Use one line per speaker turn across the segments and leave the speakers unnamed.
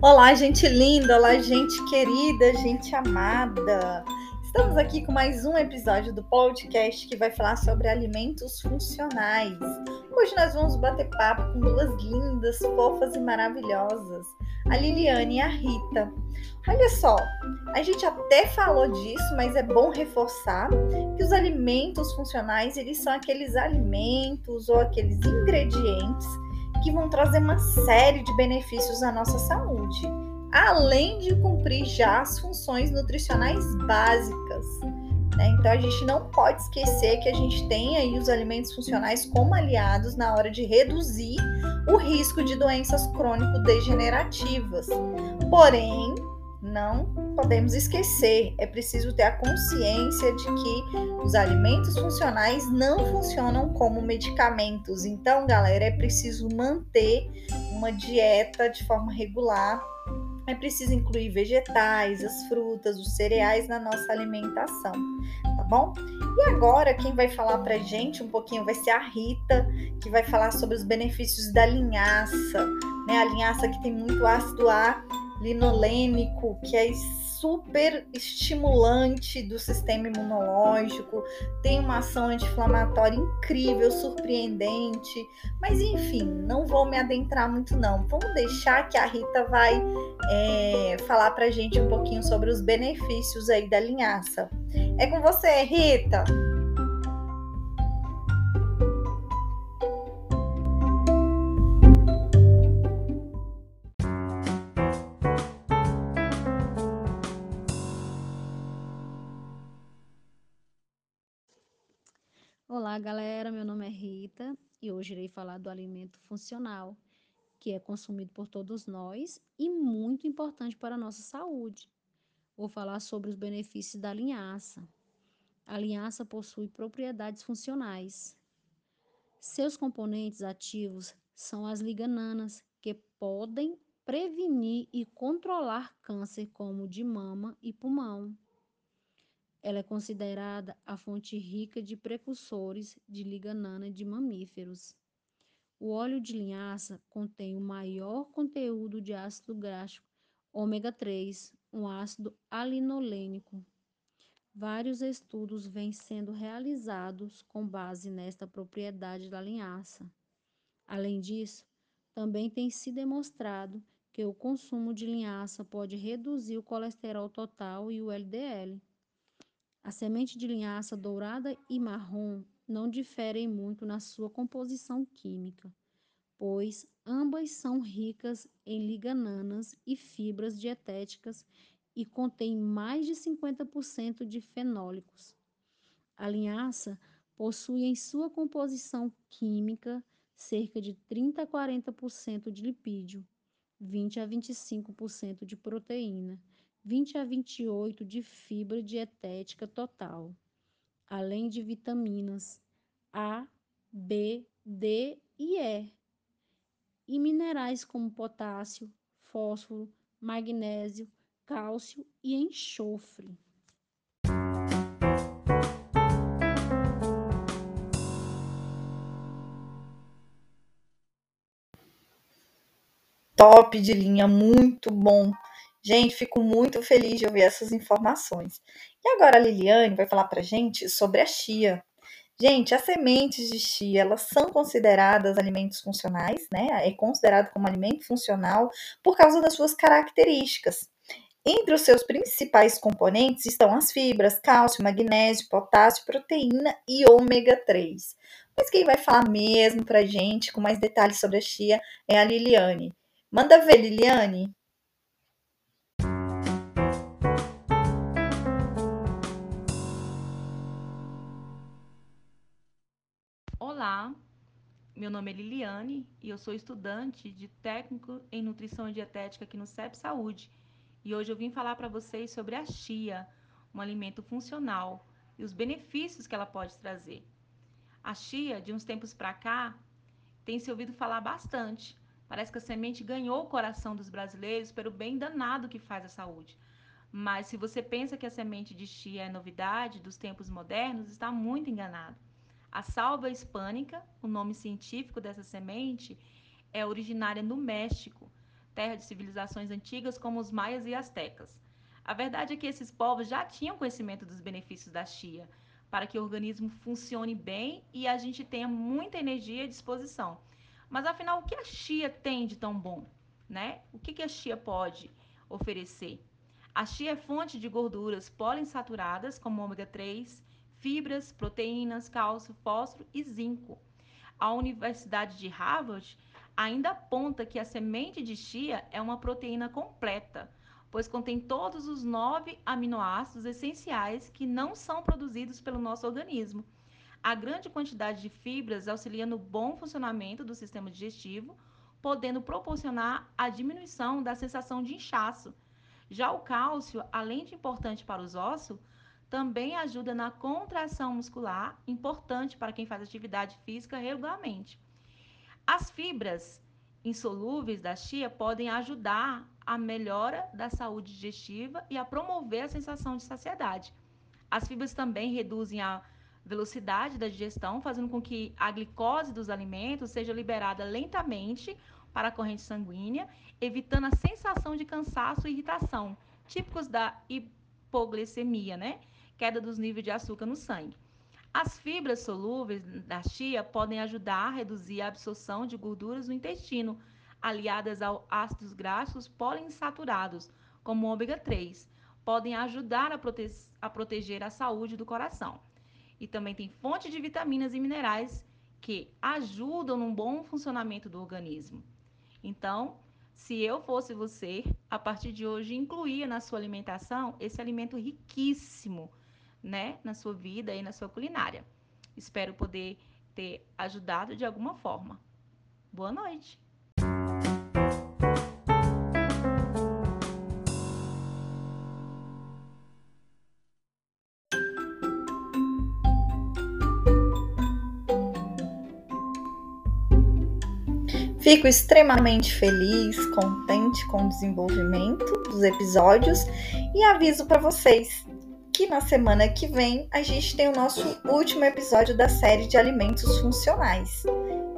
Olá, gente linda, olá, gente querida, gente amada. Estamos aqui com mais um episódio do podcast que vai falar sobre alimentos funcionais. Hoje nós vamos bater papo com duas lindas, fofas e maravilhosas, a Liliane e a Rita. Olha só, a gente até falou disso, mas é bom reforçar que os alimentos funcionais, eles são aqueles alimentos ou aqueles ingredientes que vão trazer uma série de benefícios à nossa saúde, além de cumprir já as funções nutricionais básicas. Né? Então a gente não pode esquecer que a gente tem aí os alimentos funcionais como aliados na hora de reduzir o risco de doenças crônico-degenerativas. Porém, não podemos esquecer, é preciso ter a consciência de que os alimentos funcionais não funcionam como medicamentos. Então, galera, é preciso manter uma dieta de forma regular. É preciso incluir vegetais, as frutas, os cereais na nossa alimentação, tá bom? E agora quem vai falar pra gente um pouquinho vai ser a Rita, que vai falar sobre os benefícios da linhaça, né? A linhaça que tem muito ácido A linolênico, que é super estimulante do sistema imunológico, tem uma ação anti-inflamatória incrível, surpreendente. Mas enfim, não vou me adentrar muito não. Vamos deixar que a Rita vai é, falar pra gente um pouquinho sobre os benefícios aí da linhaça. É com você, Rita!
Olá, galera. Meu nome é Rita e hoje irei falar do alimento funcional, que é consumido por todos nós e muito importante para a nossa saúde. Vou falar sobre os benefícios da linhaça. A linhaça possui propriedades funcionais. Seus componentes ativos são as ligananas, que podem prevenir e controlar câncer como de mama e pulmão. Ela é considerada a fonte rica de precursores de liganana de mamíferos. O óleo de linhaça contém o maior conteúdo de ácido graxo ômega 3, um ácido alinolênico. Vários estudos vêm sendo realizados com base nesta propriedade da linhaça. Além disso, também tem se demonstrado que o consumo de linhaça pode reduzir o colesterol total e o LDL. A semente de linhaça dourada e marrom não diferem muito na sua composição química, pois ambas são ricas em ligananas e fibras dietéticas e contêm mais de 50% de fenólicos. A linhaça possui em sua composição química cerca de 30 a 40% de lipídio, 20 a 25% de proteína 20 a 28 de fibra dietética total, além de vitaminas A, B, D e E, e minerais como potássio, fósforo, magnésio, cálcio e enxofre.
Top de linha, muito bom. Gente, fico muito feliz de ouvir essas informações. E agora a Liliane vai falar para gente sobre a chia. Gente, as sementes de chia, elas são consideradas alimentos funcionais, né? É considerado como alimento funcional por causa das suas características. Entre os seus principais componentes estão as fibras, cálcio, magnésio, potássio, proteína e ômega 3. Mas quem vai falar mesmo pra gente com mais detalhes sobre a chia é a Liliane. Manda ver, Liliane.
Olá, meu nome é Liliane e eu sou estudante de técnico em nutrição e dietética aqui no CEP Saúde. E hoje eu vim falar para vocês sobre a chia, um alimento funcional e os benefícios que ela pode trazer. A chia, de uns tempos para cá, tem se ouvido falar bastante. Parece que a semente ganhou o coração dos brasileiros pelo bem danado que faz à saúde. Mas se você pensa que a semente de chia é novidade dos tempos modernos, está muito enganado. A salva hispânica, o nome científico dessa semente, é originária no México. terra de civilizações antigas como os maias e astecas. A verdade é que esses povos já tinham conhecimento dos benefícios da chia, para que o organismo funcione bem e a gente tenha muita energia à disposição. Mas afinal, o que a chia tem de tão bom? Né? O que, que a chia pode oferecer? A chia é fonte de gorduras poliinsaturadas, como ômega 3, fibras, proteínas, cálcio, fósforo e zinco. A Universidade de Harvard ainda aponta que a semente de chia é uma proteína completa, pois contém todos os nove aminoácidos essenciais que não são produzidos pelo nosso organismo. A grande quantidade de fibras auxilia no bom funcionamento do sistema digestivo, podendo proporcionar a diminuição da sensação de inchaço. Já o cálcio, além de importante para os ossos, também ajuda na contração muscular, importante para quem faz atividade física regularmente. As fibras insolúveis da chia podem ajudar a melhora da saúde digestiva e a promover a sensação de saciedade. As fibras também reduzem a velocidade da digestão, fazendo com que a glicose dos alimentos seja liberada lentamente para a corrente sanguínea, evitando a sensação de cansaço e irritação, típicos da hipoglicemia, né? Queda dos níveis de açúcar no sangue. As fibras solúveis da chia podem ajudar a reduzir a absorção de gorduras no intestino, aliadas ao ácidos graxos poliinsaturados, como o ômega 3, podem ajudar a, prote a proteger a saúde do coração. E também tem fonte de vitaminas e minerais que ajudam no bom funcionamento do organismo. Então, se eu fosse você, a partir de hoje incluía na sua alimentação esse alimento riquíssimo, né, na sua vida e na sua culinária. Espero poder ter ajudado de alguma forma. Boa noite.
Fico extremamente feliz, contente com o desenvolvimento dos episódios e aviso para vocês que na semana que vem a gente tem o nosso último episódio da série de alimentos funcionais.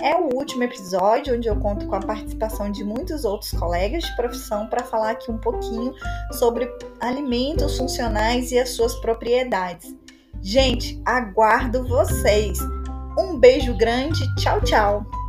É o último episódio onde eu conto com a participação de muitos outros colegas de profissão para falar aqui um pouquinho sobre alimentos funcionais e as suas propriedades. Gente, aguardo vocês. Um beijo grande, tchau, tchau!